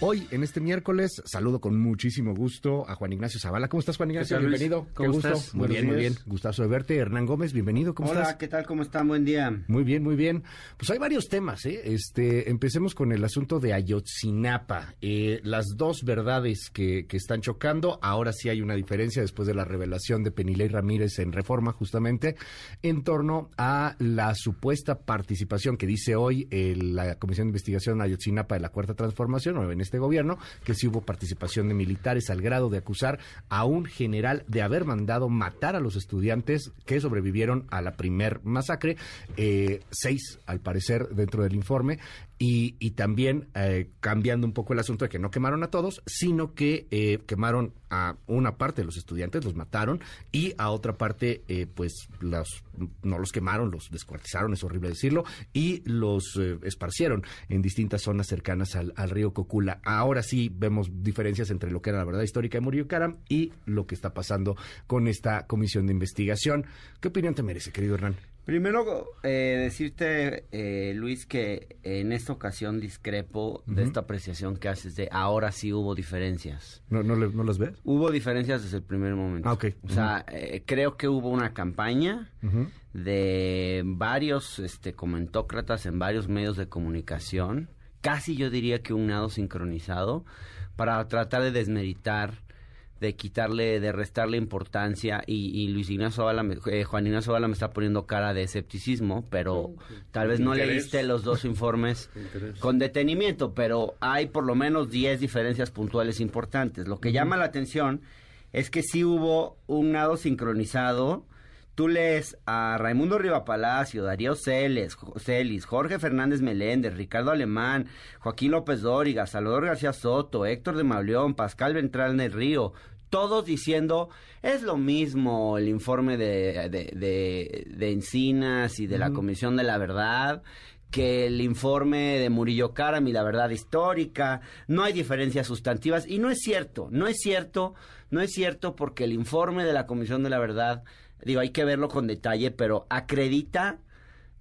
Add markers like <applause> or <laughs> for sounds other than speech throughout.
Hoy, en este miércoles, saludo con muchísimo gusto a Juan Ignacio Zavala. ¿Cómo estás, Juan Ignacio? bienvenido. ¿Cómo Qué estás? Muy bien, muy bien. Gustazo de verte. Hernán Gómez, bienvenido. ¿Cómo Hola, estás? ¿qué tal? ¿Cómo están? Buen día. Muy bien, muy bien. Pues hay varios temas, ¿eh? Este, empecemos con el asunto de Ayotzinapa. Eh, las dos verdades que, que están chocando, ahora sí hay una diferencia después de la revelación de Penilei Ramírez en Reforma, justamente, en torno a la supuesta participación que dice hoy eh, la Comisión de Investigación Ayotzinapa de la Cuarta Transformación, o en este gobierno, que sí hubo participación de militares al grado de acusar a un general de haber mandado matar a los estudiantes que sobrevivieron a la primer masacre, eh, seis al parecer dentro del informe, y, y también eh, cambiando un poco el asunto de que no quemaron a todos, sino que eh, quemaron a una parte de los estudiantes, los mataron, y a otra parte, eh, pues los, no los quemaron, los descuartizaron, es horrible decirlo, y los eh, esparcieron en distintas zonas cercanas al, al río Cocula. Ahora sí vemos diferencias entre lo que era la verdad histórica de Murillo Karam y lo que está pasando con esta comisión de investigación. ¿Qué opinión te merece, querido Hernán? Primero, eh, decirte, eh, Luis, que en esta ocasión discrepo de esta apreciación que haces de ahora sí hubo diferencias. ¿No, no, le- no las ves? Hubo diferencias desde el primer momento. Ah, ok. O sea, eh, creo que hubo una campaña de varios este, comentócratas en varios medios de comunicación, casi yo diría que un nado sincronizado, para tratar de desmeritar, de quitarle, de restarle importancia, y, y Luis Ignacio Zavala eh, Juan Ignacio Zavala me está poniendo cara de escepticismo, pero tal vez no Interés. leíste los dos informes con detenimiento, pero hay por lo menos 10 diferencias puntuales importantes. Lo que llama la atención es que sí hubo un nado sincronizado. Tú lees a Raimundo Riva Palacio, Darío Celes, Jo- Celis, Jorge Fernández Meléndez, Ricardo Alemán, Joaquín López Dóriga, Salvador García Soto, Héctor de Mauleón, Pascal Ventral del Río, todos diciendo es lo mismo el informe de, de, de- de Encinas y de la Comisión de la Verdad que el informe de Murillo Karam y la verdad histórica, no hay diferencias sustantivas y no es cierto, no es cierto, no es cierto porque el informe de la Comisión de la Verdad, digo, hay que verlo con detalle, pero acredita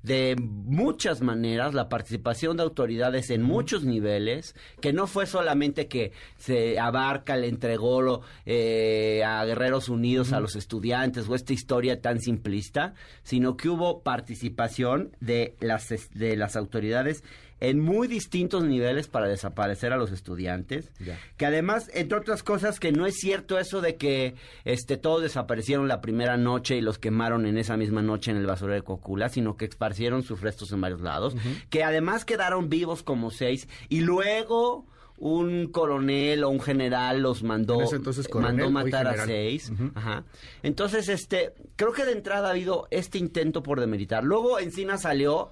de muchas maneras la participación de autoridades en muchos niveles, que no fue solamente que se abarca, le entregó lo, eh, a Guerreros Unidos, a los estudiantes, o esta historia tan simplista, sino que hubo participación de las, de las autoridades en muy distintos niveles para desaparecer a los estudiantes, Ya. que además, entre otras cosas, que no es cierto eso de que este todos desaparecieron la primera noche y los quemaron en esa misma noche en el basurero de Cocula, sino que esparcieron sus restos en varios lados, que además quedaron vivos como seis y luego un coronel o un general los mandó, En ese entonces, coronel, mandó matar a seis. Ajá. Entonces, este, creo que de entrada ha habido este intento por demeritar. Luego Encina salió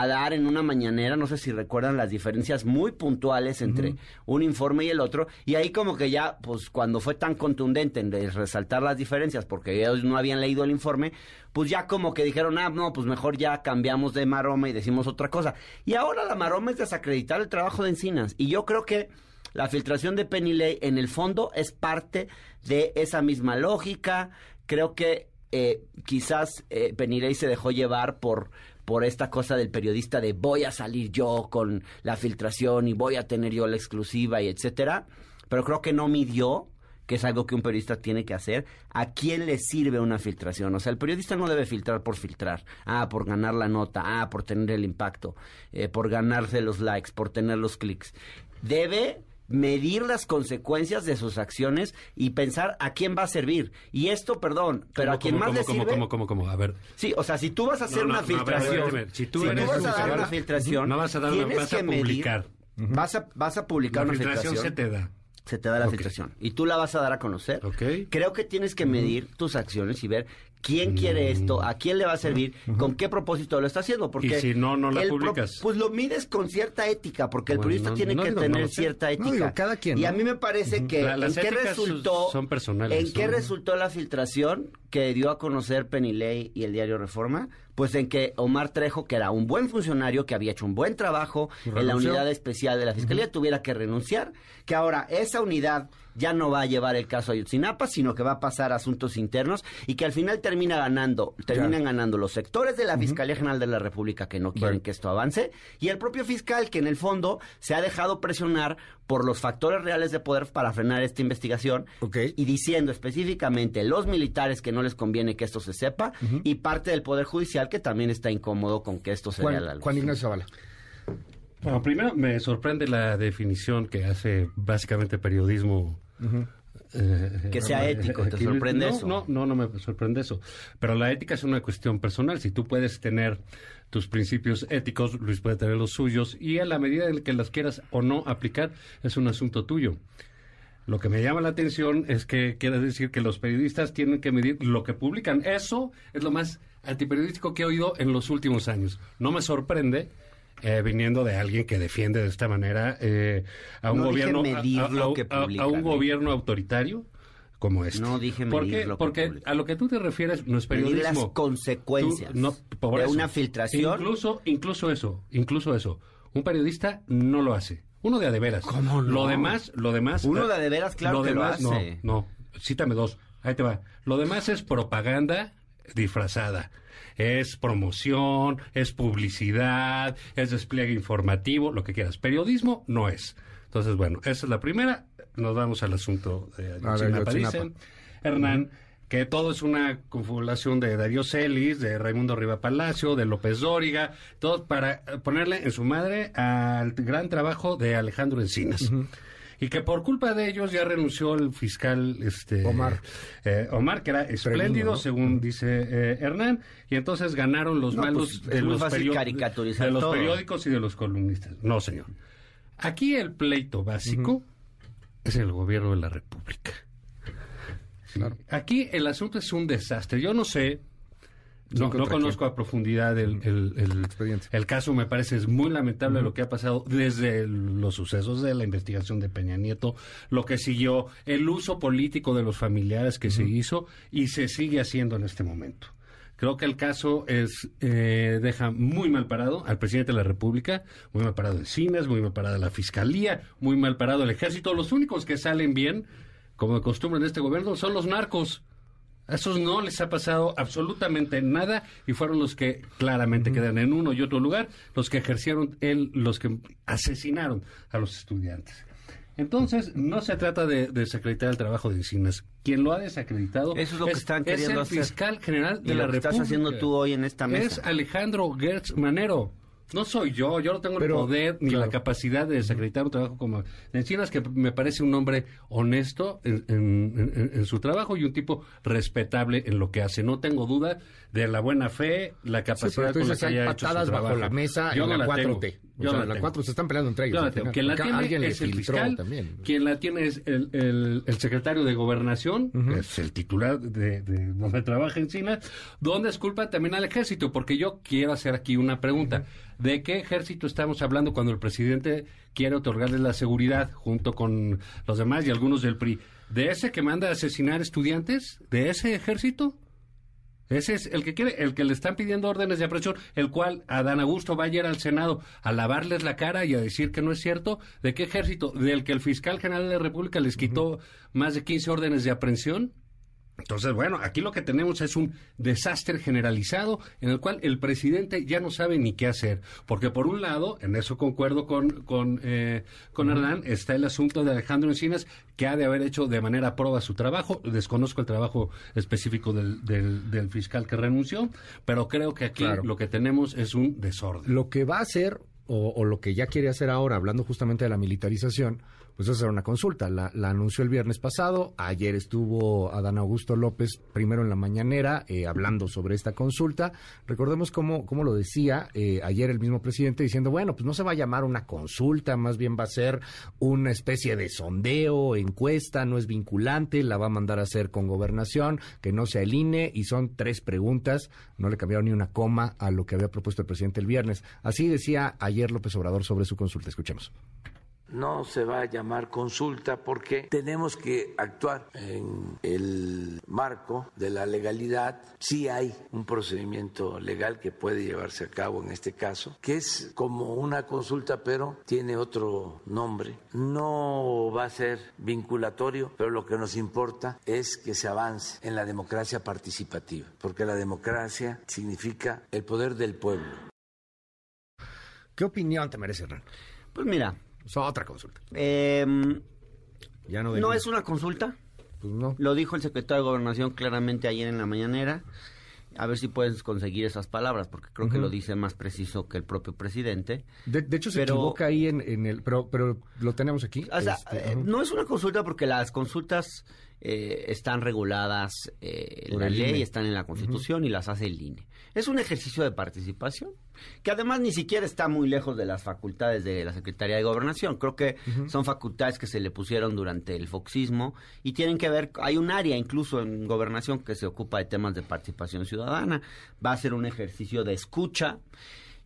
a dar en una mañanera, no sé si recuerdan las diferencias muy puntuales entre un informe y el otro, y ahí como que ya, pues cuando fue tan contundente en resaltar las diferencias, porque ellos no habían leído el informe, pues ya como que dijeron, ah, no, pues mejor ya cambiamos de maroma y decimos otra cosa. Y ahora la maroma es desacreditar el trabajo de Encinas, y yo creo que la filtración de Penny en el fondo, es parte de esa misma lógica. Creo que eh, quizás eh, Penny se dejó llevar por, por esta cosa del periodista de voy a salir yo con la filtración y voy a tener yo la exclusiva y etcétera. Pero creo que no midió que es algo que un periodista tiene que hacer, ¿a quién le sirve una filtración? O sea, el periodista no debe filtrar por filtrar, ah, por ganar la nota, ah, por tener el impacto, eh, por ganarse los likes, por tener los clics. Debe medir las consecuencias de sus acciones y pensar a quién va a servir. Y esto, perdón, pero a quien más cómo, le cómo, sirve... cómo, cómo, cómo? A ver. Sí, o sea, si tú vas a hacer No, no, una no, filtración, a ver, si tú si eres tú vas a dar una filtración, no vas a dar una- vas a medir- publicar. vas a vas a publicar La una filtración filtración, se te da. se te da la filtración y tú la vas a dar a conocer. Ok. Creo que tienes que medir tus acciones y ver quién quiere esto, a quién le va a servir, con qué propósito lo está haciendo. Porque Y si no, no la publicas. pues lo mides con cierta ética, porque el Bueno, periodista no- tiene no que digo, tener cierta ética. digo, cada quien, Y a mí me parece que La- en qué resultó son personales, en qué resultó la filtración que dio a conocer Penilei y el diario Reforma, pues en que Omar Trejo, que era un buen funcionario, que había hecho un buen trabajo en la unidad especial de la Fiscalía, tuviera que renunciar, que ahora esa unidad ya no va a llevar el caso a Ayotzinapa, sino que va a pasar a asuntos internos y que al final termina ganando? Terminan ganando los sectores de la Fiscalía General de la República que no quieren que esto avance y el propio fiscal que en el fondo se ha dejado presionar por los factores reales de poder para frenar esta investigación y diciendo específicamente los militares que no les conviene que esto se sepa y parte del Poder Judicial que también está incómodo con que esto se vea la luz. Juan Ignacio Zavala. Bueno, primero me sorprende la definición que hace básicamente periodismo. Eh, que sea ético, ¿te <laughs> sorprende no, eso? No, no, no me sorprende eso. Pero la ética es una cuestión personal. Si tú puedes tener tus principios éticos, Luis puede tener los suyos, y a la medida en que las quieras o no aplicar, es un asunto tuyo. Lo que me llama la atención es que quiere decir que los periodistas tienen que medir lo que publican. Eso es lo más antiperiodístico que he oído en los últimos años. No me sorprende eh, viniendo de alguien que defiende de esta manera eh, a un gobierno a, un gobierno autoritario como este. No dije medir porque, porque a lo que tú te refieres no es periodismo. Medir las consecuencias de una filtración. Incluso, incluso eso, incluso eso. Un periodista no lo hace. Uno de adeveras. ¿Cómo no? Lo demás, lo demás. Uno de adeveras, claro que lo hace. No, no. Cítame dos. Ahí te va. Lo demás es propaganda disfrazada es promoción, es publicidad, es despliegue informativo, lo que quieras. Periodismo no es. Entonces, bueno, esa es la primera. Nos vamos al asunto de Ayotzinapa. Hernán, que todo es una confabulación de Darío Celis, de Raimundo Riva Palacio, de López Dóriga, todo para ponerle en su madre al gran trabajo de Alejandro Encinas. Y que por culpa de ellos ya renunció el fiscal este Omar, eh, Omar que era espléndido, según dice eh, Hernán, y entonces ganaron los malos pues, de, los de los periódicos y de los columnistas. No, señor. Aquí el pleito básico es el gobierno de la República. Aquí el asunto es un desastre. Yo no sé no, conozco a profundidad el, el, caso, me parece es muy lamentable lo que ha pasado desde los sucesos de la investigación de Peña Nieto, lo que siguió, el uso político de los familiares que se hizo y se sigue haciendo en este momento. Creo que el caso es eh, deja muy mal parado al presidente de la República, muy mal parado Cines, muy mal parado la Fiscalía, muy mal parado el Ejército. Los únicos que salen bien, como de costumbre en este gobierno, son los narcos. A esos no les ha pasado absolutamente nada y fueron los que claramente quedan en uno y otro lugar, los que ejercieron, el, los que asesinaron a los estudiantes. Entonces, no se trata de desacreditar el trabajo de Encinas. Quien lo ha desacreditado Eso es, lo que están queriendo el fiscal general de la República. estás haciendo tú hoy en esta mesa. Es Alejandro Gertz Manero. No soy yo, yo no tengo el poder ni la capacidad de desacreditar un trabajo como Encinas, que me parece un hombre honesto en, su trabajo y un tipo respetable en lo que hace. No tengo duda de la buena fe, la capacidad con la que haya hecho su bajo la mesa yo en no la, 4T. Yo o sea, la 4 se están peleando entre ellos. Quien la tiene es el fiscal, también. quien la tiene es el, secretario de Gobernación, que es el titular de, donde trabaja Encinas, donde es culpa también al ejército, porque yo quiero hacer aquí una pregunta. ¿De qué ejército estamos hablando cuando el presidente quiere otorgarle la seguridad junto con los demás y algunos del PRI? ¿De ese que manda a asesinar estudiantes? ¿De ese ejército? Ese es el que quiere, el que le están pidiendo órdenes de aprehensión, el cual Adán Augusto va a ir al Senado a lavarles la cara y a decir que no es cierto. ¿De qué ejército? ¿Del que el fiscal general de la República les quitó más de 15 órdenes de aprehensión? Entonces, bueno, aquí lo que tenemos es un desastre generalizado en el cual el presidente ya no sabe ni qué hacer. Porque por un lado, en eso concuerdo con, con, eh, con Hernán, está el asunto de Alejandro Encinas, que ha de haber hecho de manera proba su trabajo. Desconozco el trabajo específico del, del, fiscal que renunció, pero creo que aquí lo que tenemos es un desorden. Lo que va a hacer, o, o lo que ya quiere hacer ahora, hablando justamente de la militarización, pues hacer una consulta. La, anunció el viernes pasado. Ayer estuvo Adán Augusto López, primero en la mañanera, eh, hablando sobre esta consulta. Recordemos cómo, cómo lo decía eh, ayer el mismo presidente, diciendo, bueno, pues no se va a llamar una consulta, más bien va a ser una especie de sondeo, encuesta, no es vinculante, la va a mandar a hacer con gobernación, que no sea el INE, y son tres preguntas. No le cambiaron ni una coma a lo que había propuesto el presidente el viernes. Así decía ayer López Obrador sobre su consulta. Escuchemos no se va a llamar consulta porque tenemos que actuar en el marco de la legalidad. Sí hay un procedimiento legal que puede llevarse a cabo en este caso, que es como una consulta, pero tiene otro nombre. No va a ser vinculatorio, pero lo que nos importa es que se avance en la democracia participativa, porque la democracia significa el poder del pueblo. ¿Qué opinión te merece, Hernán? Pues mira, es otra consulta. Em, ya no, no es una consulta. Pues no. Lo dijo el secretario de Gobernación claramente ayer en la mañanera. A ver si puedes conseguir esas palabras, porque creo que lo dice más preciso que el propio presidente. De, hecho, se equivoca ahí en, el... Pero, pero lo tenemos aquí. O sea, este, eh, no es una consulta porque las consultas eh, están reguladas eh, en la ley, están en la Constitución y las hace el INE. Es un ejercicio de participación que además ni siquiera está muy lejos de las facultades de la Secretaría de Gobernación. Creo que son facultades que se le pusieron durante el foxismo y tienen que ver, hay un área incluso en Gobernación que se ocupa de temas de participación ciudadana. Va a ser un ejercicio de escucha.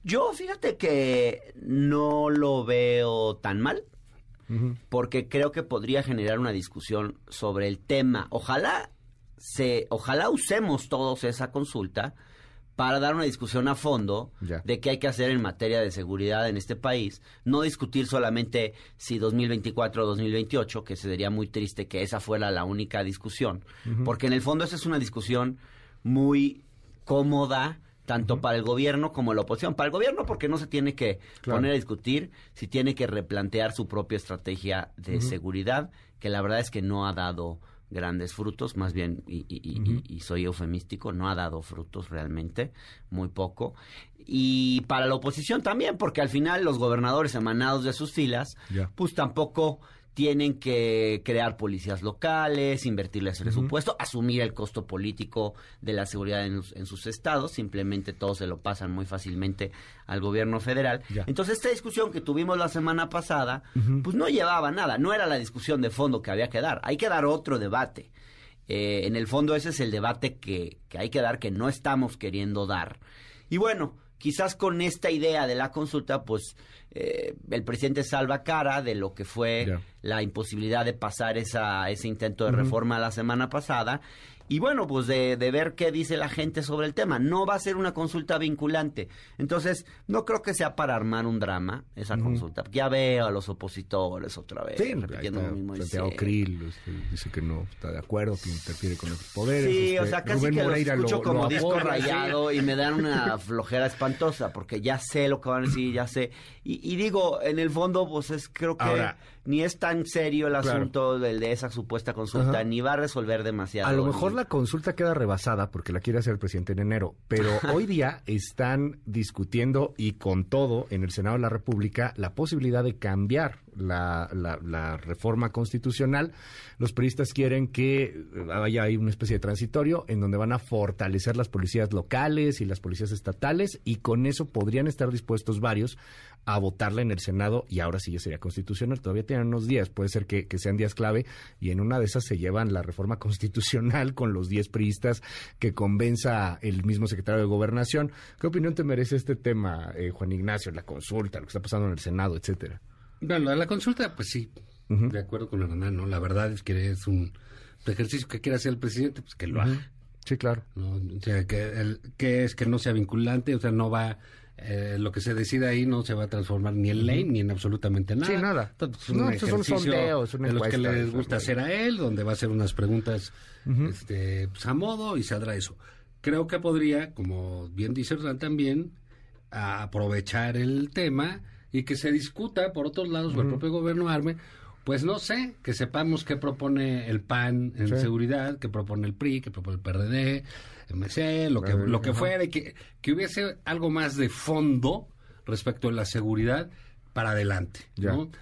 Yo fíjate que no lo veo tan mal porque creo que podría generar una discusión sobre el tema. Ojalá se, ojalá usemos todos esa consulta para dar una discusión a fondo de qué hay que hacer en materia de seguridad en este país, no discutir solamente si 2024 o 2028, que sería muy triste que esa fuera la única discusión, porque en el fondo esa es una discusión muy cómoda, tanto para el gobierno como la oposición. Para el gobierno porque no se tiene que poner a discutir, si tiene que replantear su propia estrategia de seguridad, que la verdad es que no ha dado grandes frutos, más bien, y, soy eufemístico, no ha dado frutos realmente, muy poco. Y para la oposición también, porque al final los gobernadores emanados de sus filas, pues tampoco tienen que crear policías locales, invertirles presupuesto, asumir el costo político de la seguridad en, sus estados, simplemente todo se lo pasan muy fácilmente al gobierno federal. Entonces esta discusión que tuvimos la semana pasada, pues no llevaba nada, no era la discusión de fondo que había que dar, hay que dar otro debate. Eh, en el fondo ese es el debate que, que hay que dar, que no estamos queriendo dar. Y bueno, quizás con esta idea de la consulta, pues eh, el presidente salva cara de lo que fue la imposibilidad de pasar esa, ese intento de reforma la semana pasada y bueno, pues de, ver qué dice la gente sobre el tema. No va a ser una consulta vinculante. Entonces, no creo que sea para armar un drama esa consulta. Ya veo a los opositores otra vez repitiendo lo mismo. Santiago Krill este, dice que no está de acuerdo, que interfiere con los poderes. Sí, o este, sea, casi que lo escucho como disco rayado y me dan una <laughs> flojera espantosa porque ya sé lo que van a decir, ya sé. Y, digo, en el fondo, pues es creo que ni es tan serio el asunto del de esa supuesta consulta, ni va a resolver demasiado. A lo mejor la consulta queda rebasada porque la quiere hacer el presidente en enero, pero <laughs> hoy día están discutiendo y con todo en el Senado de la República la posibilidad de cambiar la, la, reforma constitucional. Los periodistas quieren que haya ahí una especie de transitorio en donde van a fortalecer las policías locales y las policías estatales y con eso podrían estar dispuestos varios a votarla en el Senado y ahora sí ya sería constitucional. Todavía tienen unos días, puede ser que, sean días clave y en una de esas se llevan la reforma <laughs> constitucional con los 10 priistas que convenza el mismo secretario de Gobernación. ¿Qué opinión te merece este tema, eh, Juan Ignacio, la consulta, lo que está pasando en el Senado, etcétera? Bueno, la consulta, pues sí, de acuerdo con Hernán, ¿no? La verdad es que es un ejercicio que quiere hacer el presidente, pues que lo haga. Sí, claro. O sea, que, el, que es que no sea vinculante, o sea, no va eh, lo que se decida ahí no se va a transformar ni en ley ni en absolutamente nada. Sí, nada. es un ejercicio de los que les gusta hacer a él, donde va a hacer unas preguntas este, pues, a modo y saldrá eso. Creo que podría, como bien dice Hernán también, aprovechar el tema y que se discuta por otros lados o el propio gobierno arme pues no sé, que sepamos qué propone el PAN en seguridad, qué propone el PRI, qué propone el PRD, MC, lo que, lo que fuera, y que, que hubiese algo más de fondo respecto a la seguridad para adelante.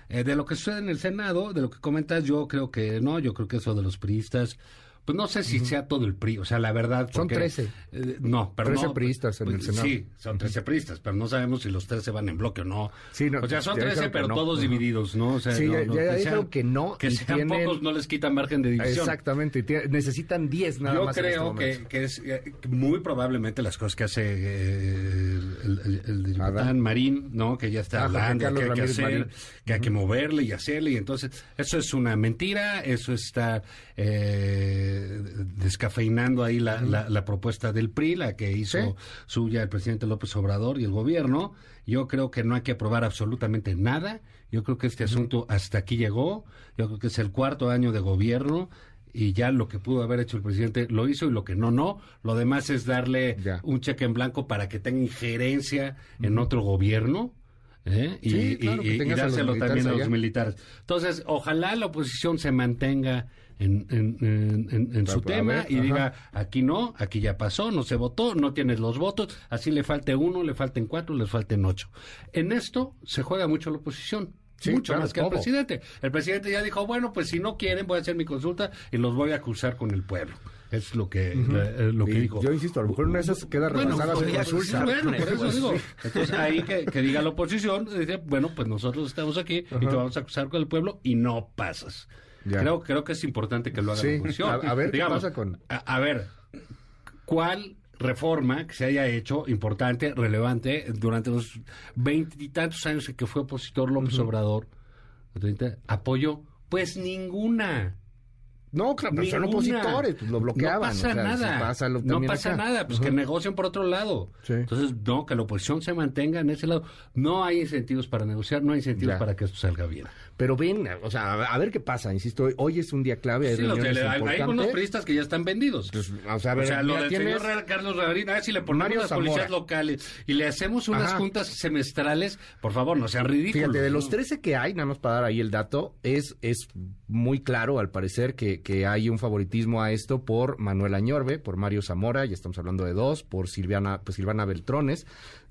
Eh, de lo que sucede en el Senado, de lo que comentas, yo creo que no, yo creo que eso de los priistas, pues no sé si sea todo el PRI, o sea, la verdad. son 13. Eh, no, pero 13 priistas en el pues, Senado. Sí, son 13 priistas, pero no sabemos si los 13 van en bloque o no. Sí, no o sea, son 13, pero todos divididos, ¿no? O sea, sí, ya, ya que no. Que sean pocos no les quitan margen de división. Exactamente, necesitan 10 nada más. Yo creo este que, es eh, muy probablemente las cosas que hace eh, el, el, Marín, ¿no? Que ya está ah, hablando, que hay que hacer, que hay que moverle y hacerle, y entonces, eso es una mentira, eso está eh, descafeinando ahí la, la, propuesta del PRI, la que hizo suya el presidente López Obrador y el gobierno. Yo creo que no hay que aprobar absolutamente nada. Yo creo que este asunto hasta aquí llegó. Yo creo que es el cuarto año de gobierno y ya lo que pudo haber hecho el presidente lo hizo y lo que no, no. Lo demás es darle un cheque en blanco para que tenga injerencia en otro gobierno. ¿eh? Y, dárselo también a los militares. Entonces, ojalá la oposición se mantenga en, en, su tema y diga, aquí no, aquí ya pasó, no se votó, no tienes los votos, así le falte uno, le falten cuatro, le falten ocho. En esto se juega mucho la oposición. mucho más que el presidente. El presidente ya dijo, bueno, pues si no quieren, voy a hacer mi consulta y los voy a acusar con el pueblo. Es lo que, eh, lo que dijo. Yo insisto, a lo mejor una de esas queda rebasada bueno, pues, consulta. Bueno, por eso digo. Entonces ahí que, que, diga la oposición, dice, bueno, pues nosotros estamos aquí y te vamos a acusar con el pueblo y no pasas. Creo, creo que es importante que lo haga la oposición. A, ver, ¿qué pasa con...? A, ver, ¿cuál reforma que se haya hecho importante, relevante, durante los veintitantos años que fue opositor López Obrador, apoyó? Pues ninguna. No, claro, pero son opositores, pues lo bloqueaban. No pasa nada. no pasa nada, pues que negocien por otro lado. Entonces, no, que la oposición se mantenga en ese lado. No hay incentivos para negociar, no hay incentivos para que esto salga bien. Pero ven, o sea, a ver qué pasa, insisto, hoy es un día clave. Hay, sí, hay unos periodistas que ya están vendidos. Pues, o sea, a ver, o sea lo del señor Carlos Ravarín, a ver si le ponemos las policías locales y le hacemos unas juntas semestrales, por favor, no sean ridículos. Fíjate, de los 13 que hay, nada más para dar ahí el dato, es, es muy claro, al parecer, que, que hay un favoritismo a esto por Manuel Añorbe, por Mario Zamora, ya estamos hablando de dos, por Silviana, pues Silvana Beltrones,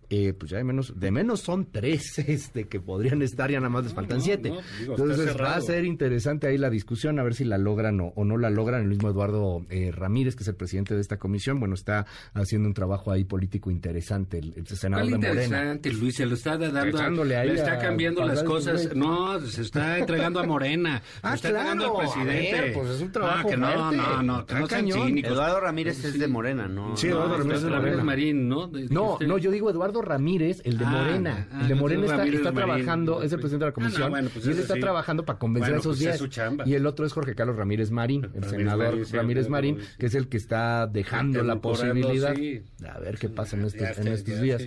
eh, pues ya de menos, de menos son tres <laughs> este, que podrían estar, ya nada más les faltan siete. Entonces va a ser interesante ahí la discusión, a ver si la logran o, no la logran. El mismo Eduardo eh, Ramírez, que es el presidente de esta comisión, bueno, está haciendo un trabajo ahí político interesante, el, senador de Morena. interesante, Luis, se lo está dando, le está cambiando las cosas. No, se está entregando a Morena, <laughs> se ah, está entregando al presidente. pues es un trabajo ah, no, no, no, no, Eduardo Ramírez es de Morena, ¿no? Sí, Eduardo Ramírez es de Morena. Marín, ¿no? no, no, yo digo Eduardo Ramírez, el de ah, Morena. Ah, el de Morena está, trabajando, es el presidente de la ah, comisión, pues y él está trabajando para convencer a esos 10. Pues y el otro es Jorge Carlos Ramírez Marín, el senador Ramírez Marín, que es el que está dejando la posibilidad. A ver qué pasa en estos, en estos días.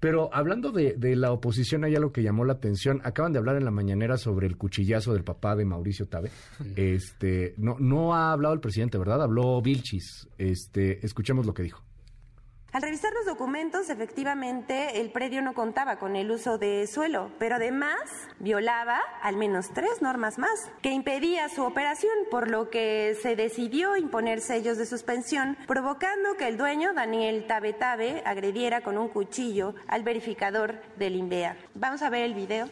Pero hablando de, de la oposición, hay algo que llamó la atención. Acaban de hablar en la mañanera sobre el cuchillazo del papá de Mauricio Tabe. Este, no, no ha hablado el presidente, ¿verdad? Habló Vilchis. Este, escuchemos lo que dijo. Al revisar los documentos, efectivamente, el predio no contaba con el uso de suelo, pero además violaba al menos tres normas más que impedía su operación, por lo que se decidió imponer sellos de suspensión, provocando que el dueño, Daniel Tabe Tabe, agrediera con un cuchillo al verificador del INVEA. Vamos a ver el video.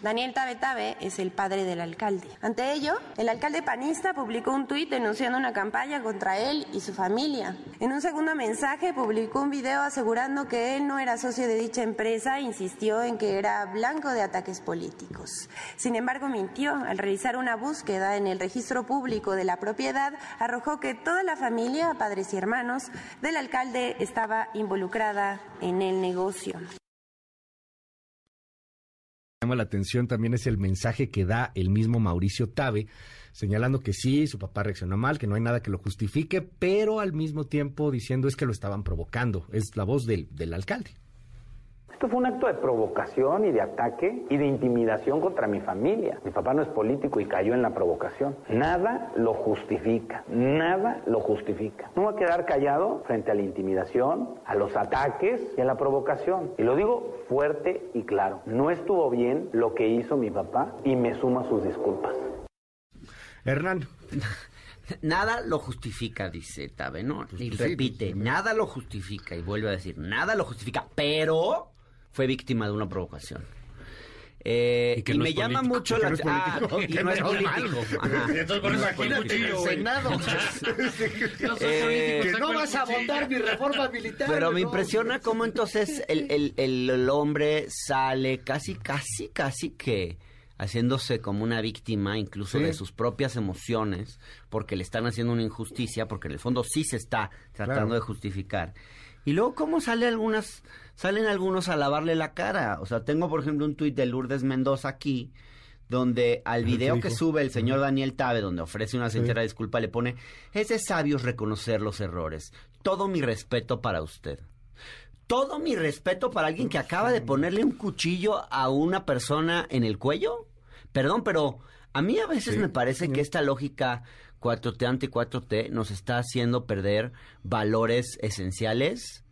Daniel Tabe Tabe es el padre del alcalde. Ante ello, el alcalde panista publicó un tuit denunciando una campaña contra él y su familia. En un segundo mensaje publicó un video asegurando que él no era socio de dicha empresa e insistió en que era blanco de ataques políticos. Sin embargo, mintió. Al realizar una búsqueda en el registro público de la propiedad, arrojó que toda la familia, padres y hermanos, del alcalde estaba involucrada en el negocio llama la atención también es el mensaje que da el mismo Mauricio Tabe, señalando que sí, su papá reaccionó mal, que no hay nada que lo justifique, pero al mismo tiempo diciendo es que lo estaban provocando. Es la voz del, del alcalde. Esto fue un acto de provocación y de ataque y de intimidación contra mi familia. Mi papá no es político y cayó en la provocación. Nada lo justifica, nada lo justifica. No va a quedar callado frente a la intimidación, a los ataques y a la provocación. Y lo digo fuerte y claro. No estuvo bien lo que hizo mi papá y me suma sus disculpas. Hernán. <laughs> Nada lo justifica, dice Tabe, ¿no? Y repite, nada lo justifica y vuelve a decir, nada lo justifica, pero fue víctima de una provocación. Eh, y, me llama mucho la atención. Ah, y no es político. Entonces, Senado. <laughs> <laughs> eh, que no vas a votar mi reforma militar. Pero me impresiona cómo entonces el, el, el, hombre sale casi, casi, casi que haciéndose como una víctima incluso de sus propias emociones, porque le están haciendo una injusticia, porque en el fondo sí se está tratando de justificar. Y luego, ¿cómo sale algunas, salen algunos a lavarle la cara? O sea, tengo, por ejemplo, un tuit de Lourdes Mendoza aquí, donde al video que sube el señor Daniel Tabe, donde ofrece una sincera disculpa, le pone, es de sabios reconocer los errores. Todo mi respeto para usted. Todo mi respeto para alguien que acaba de ponerle un cuchillo a una persona en el cuello. Perdón, pero a mí a veces me parece que esta lógica 4T ante 4T nos está haciendo perder valores esenciales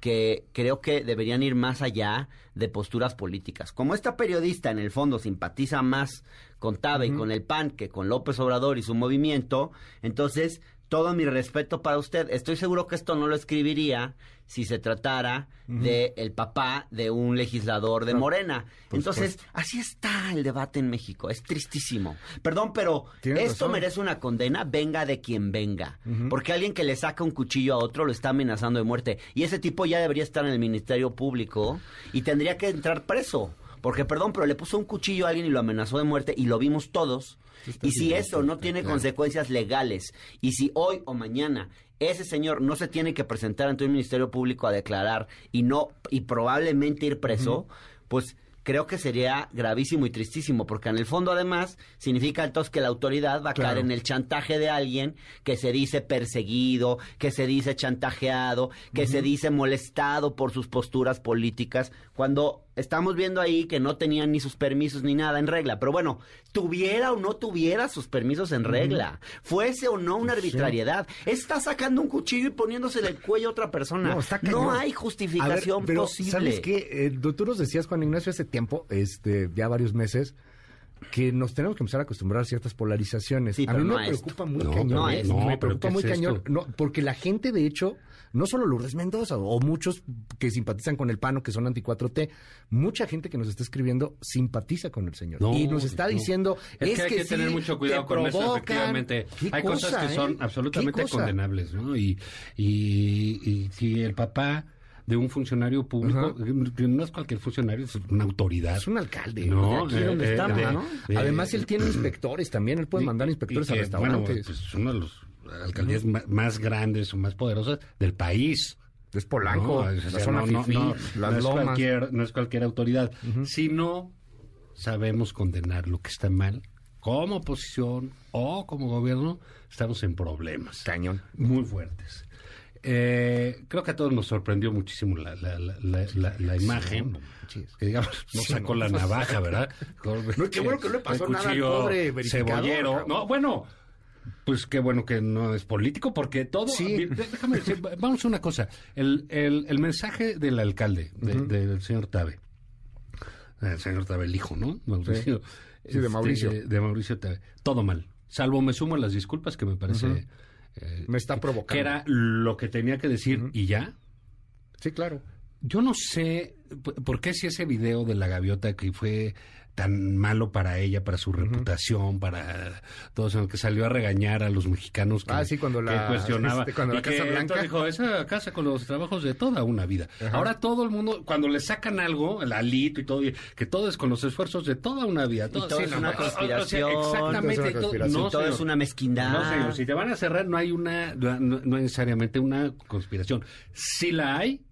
que creo que deberían ir más allá de posturas políticas. Como esta periodista en el fondo simpatiza más con Tabe y con el PAN que con López Obrador y su movimiento, entonces todo mi respeto para usted. Estoy seguro que esto no lo escribiría si se tratara de el papá de un legislador de Morena. Entonces, así está el debate en México. Es tristísimo. Perdón, pero esto merece una condena, venga de quien venga. Porque alguien que le saca un cuchillo a otro lo está amenazando de muerte. Y ese tipo ya debería estar en el Ministerio Público y tendría que entrar preso. Porque, perdón, pero le puso un cuchillo a alguien y lo amenazó de muerte y lo vimos todos. Y si eso no tiene consecuencias legales, y si hoy o mañana ese señor no se tiene que presentar ante un ministerio público a declarar y no y probablemente ir preso, pues creo que sería gravísimo y tristísimo, porque en el fondo además significa entonces que la autoridad va a caer en el chantaje de alguien que se dice perseguido, que se dice chantajeado, que se dice molestado por sus posturas políticas, cuando estamos viendo ahí que no tenían ni sus permisos ni nada en regla. Pero bueno, tuviera o no tuviera sus permisos en regla, fuese o no una arbitrariedad, está sacando un cuchillo y poniéndose el cuello a otra persona. No, hay justificación pero, posible. ¿Sabes qué? Eh, tú nos decías, Juan Ignacio, hace tiempo, este, ya varios meses, que nos tenemos que empezar a acostumbrar a ciertas polarizaciones. a mí me preocupa muy cañón. ¿eh? me preocupa muy cañón. porque la gente, de hecho, no solo Lourdes Mendoza o muchos que simpatizan con el PAN que son anti-4T, mucha gente que nos está escribiendo simpatiza con el señor. y nos está diciendo, es, que, hay que, tener mucho cuidado con eso, efectivamente. Hay cosas que son eh? absolutamente condenables, ¿no? Y, y, y si el papá de un funcionario público, no es cualquier funcionario, es una autoridad. Es un alcalde. No, aquí donde eh, estamos, ¿no? Además, él tiene inspectores también, él puede mandar inspectores a restaurantes. Bueno, pues es uno de los alcaldías más grandes o más poderosas del país. Es Polanco, no, la zona no, es cualquier, no es cualquier autoridad. Si no sabemos condenar lo que está mal, como oposición o como gobierno, estamos en problemas. Cañón. Muy fuertes. Eh, creo que a todos nos sorprendió muchísimo la, la, la, la, imagen. que digamos, <laughs> no sacó la navaja, ¿verdad? <laughs> no, qué bueno que no le pasó nada al pobre cebollero. No, bueno, pues qué bueno que no es político, porque todo. Sí. Déjame decir, vamos a una cosa. El, el, el mensaje del alcalde, del señor Tabe, el señor Tabe, el hijo, ¿no? Mauricio. Sí, de Mauricio. Este, de Mauricio Tabe. Todo mal. Salvo me sumo a las disculpas que me parece. Eh, me está provocando. Que era lo que tenía que decir y ya. Sí, claro. Yo no sé por qué si ese video de la gaviota que fue tan malo para ella, para su reputación, para todo eso, que salió a regañar a los mexicanos que, ah, sí, cuando la, cuestionaba. Este, cuando la Casa Blanca. dijo, esa casa con los trabajos de toda una vida. Ahora todo el mundo, cuando le sacan algo, el alito y todo, que todo es con los esfuerzos de toda una vida. Todo, es una conspiración. exactamente. todo, es una mezquindad. No, señor, si te van a cerrar, no hay una, no, necesariamente una conspiración. Si la hay,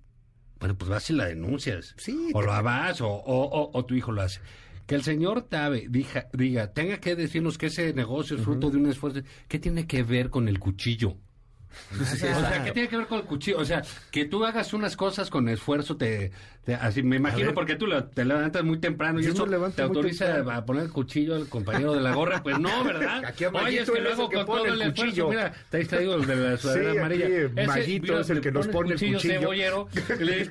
bueno, pues vas y la denuncias. Sí, o lo vas, o, o, o tu hijo lo hace que el señor Tabe diga, diga, tenga que decirnos que ese negocio es fruto de un esfuerzo, ¿qué tiene que ver con el cuchillo? <laughs> o sea, ¿qué tiene que ver con el cuchillo? O sea, que tú hagas unas cosas con esfuerzo, te, así me imagino, porque tú te levantas muy temprano y eso te autoriza a poner el cuchillo al compañero de la gorra. Pues no, <laughs> ¿verdad? Aquí Oye, es que luego con todo el, cuchillo. mira, te has traído el de la sudadera sí, amarilla. Ese, es el que nos pone el cuchillo. cebollero,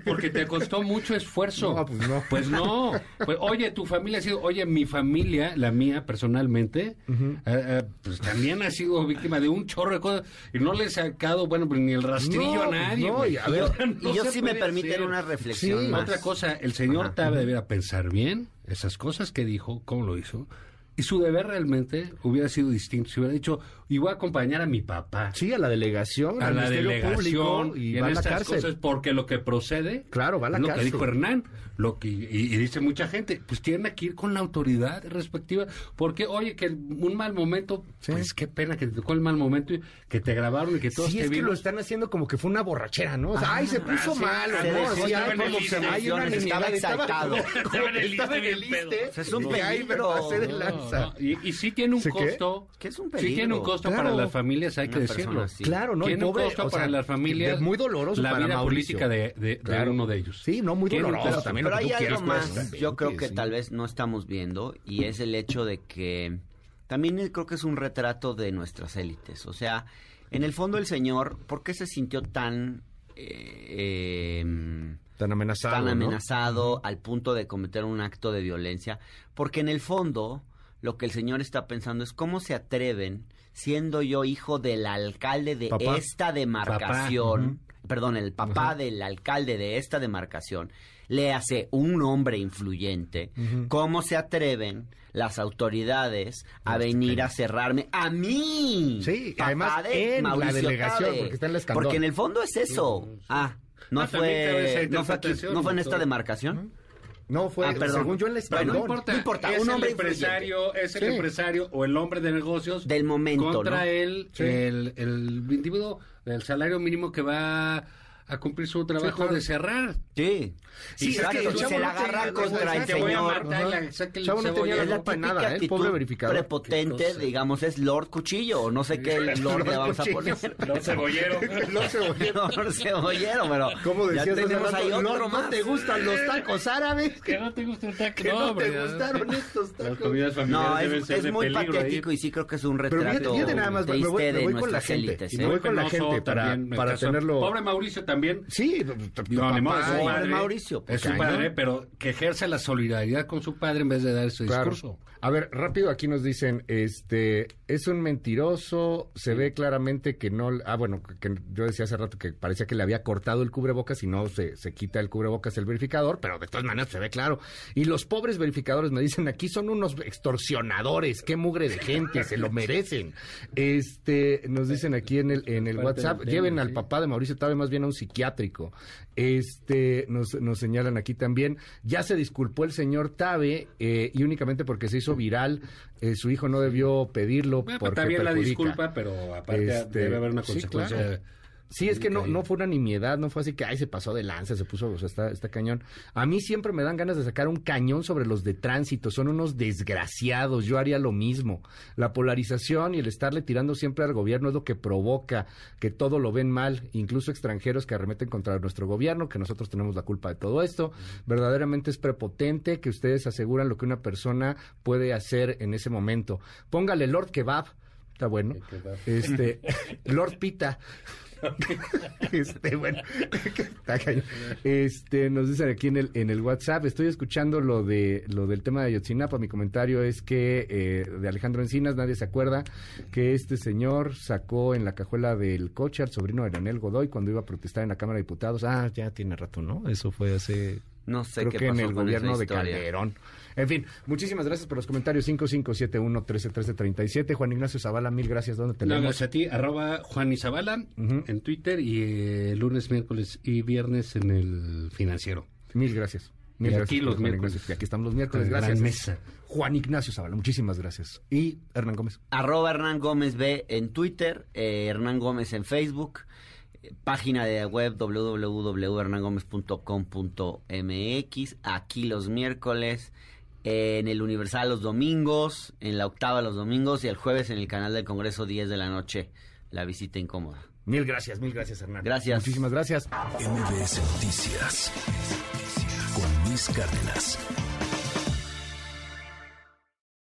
porque te costó mucho esfuerzo. No, pues no. Pues no. Pues, oye, tu familia ha sido, oye, mi familia, la mía personalmente, eh, eh, pues también ha sido víctima de un chorro de cosas y no les ha bueno, pues ni el rastrillo a nadie. <laughs> <laughs> y yo, sí me permiten una reflexión. Otra cosa, el señor Tabe debería pensar bien esas cosas que dijo, cómo lo hizo, y su deber realmente hubiera sido distinto. Si hubiera dicho, y voy a acompañar a mi papá. Sí, a la delegación, a la delegación y, va a la cárcel. Cosas porque lo que procede, claro, va a la lo que dijo Hernán, lo que y, dice mucha gente, pues tiene que ir con la autoridad respectiva, porque oye que un mal momento, pues qué pena que te tocó el mal momento y que te grabaron y que todos sí, te es que lo están haciendo como que fue una borrachera, ¿no? O sea, ay, se puso mal, ¿no? hay una estaba exaltado. <laughs> Estaba en el Es un peligro. Y sí tiene un costo. ¿Qué es un peligro? Sí tiene un costo para las familias, hay que decirlo. Claro, ¿no? Tiene un costo para las familias. muy doloroso la para vida política de, de, uno de ellos. Sí, no, muy doloroso también. Pero hay algo más, yo creo que tal vez no estamos viendo, y es el hecho de que también creo que es un retrato de nuestras élites. O sea, en el fondo el señor, ¿por qué se sintió tan... Eh, em, tan amenazado, tan amenazado al punto de cometer un acto de violencia, porque en el fondo lo que el señor está pensando es cómo se atreven, siendo yo hijo del alcalde de esta demarcación, perdón, el papá del alcalde de esta demarcación, le hace un hombre influyente, ¿cómo se atreven las autoridades a venir a cerrarme a mí? Sí, además en la delegación, porque está en la Porque en el fondo es eso. Ah, no, ah, fue, no, fue no fue en esta demarcación. No, fue, ah, según yo, el español. no importa, no importa. Es un hombre el empresario, es el empresario o el hombre de negocios del momento, contra él, el, el individuo, el salario mínimo que va a cumplir su trabajo de cerrar. Sí. Sí, es que el se la agarra contra el señor. El chavo no tenía la culpa nada, ¿eh? Pobre verificador. prepotente, digamos, es Lord Cuchillo, o no sé qué Lord le vamos a poner. Lord <laughs> Cebollero. Lord Cebollero. <laughs> Lord Cebollero, pero <laughs> ¿Cómo decías? Ya tenemos ahí otro más. ¿No te gustan los tacos árabes? Que no te gustan los tacos. Que no te gustaron estos tacos. Las comidas familiares No, es muy patético y sí creo que es un retrato Pero nada más, me voy con la gente. Me voy con la gente para tenerlo... Pobre Mauricio también. Sí, no, Mauricio. Es su padre, pero que ejerce la solidaridad con su padre en vez de dar ese discurso. A ver, rápido aquí nos dicen, este, es un mentiroso, se ve claramente que no, ah, bueno, que yo decía hace rato que parecía que le había cortado el cubrebocas y no se, se quita el cubrebocas el verificador, pero de todas maneras se ve claro. Y los pobres verificadores me dicen, aquí son unos extorsionadores, qué mugre de gente, se lo merecen. Este, nos dicen aquí en el, en el WhatsApp, lleven al papá de Mauricio Tabe más bien a un psiquiátrico. Este, nos, nos señalan aquí también, ya se disculpó el señor Tabe eh, y únicamente porque se hizo viral, eh, su hijo no debió pedirlo bueno, porque también la disculpa, pero aparte este, debe haber una consecuencia. Sí, es que no, no fue una nimiedad, no fue así que, ay, se pasó de lanza, se puso, o sea, está, está cañón. A mí siempre me dan ganas de sacar un cañón sobre los de tránsito, son unos desgraciados, yo haría lo mismo. La polarización y el estarle tirando siempre al gobierno es lo que provoca que todo lo ven mal, incluso extranjeros que arremeten contra nuestro gobierno, que nosotros tenemos la culpa de todo esto. Verdaderamente es prepotente que ustedes aseguran lo que una persona puede hacer en ese momento. Póngale Lord Kebab, está bueno. Este, <laughs> Lord Pita. <laughs> este, bueno, este, nos dicen aquí en el, en el WhatsApp, estoy escuchando lo de lo del tema de Ayotzinapa. Mi comentario es que eh, de Alejandro Encinas nadie se acuerda que este señor sacó en la cajuela del coche al sobrino de Daniel Godoy cuando iba a protestar en la Cámara de Diputados. Ah, ya tiene rato, ¿no? Eso fue hace no sé Creo qué que pasó en el con gobierno de. Calderón. En fin, muchísimas gracias por los comentarios. 5571-131337. Juan Ignacio Zavala, mil gracias. ¿Dónde te No, leemos? gracias a ti, arroba Juan Izabala en Twitter y eh, lunes, miércoles y viernes en el financiero. Mil gracias. Mil Y gracias, aquí los Juan miércoles. Ignacio. Y aquí estamos los miércoles. Con Gracias. mesa. Juan Ignacio Zavala, muchísimas gracias. Y Hernán Gómez. Arroba Hernán Gómez B en Twitter, eh, Hernán Gómez en Facebook, página de web www.hernangomez.com.mx, aquí los miércoles, en el Universal los domingos, en la octava los domingos y el jueves en el canal del Congreso 10 de la noche, la visita incómoda. Mil gracias, mil gracias, Hernán. Gracias. Muchísimas gracias. MBS Noticias con Luis Cárdenas.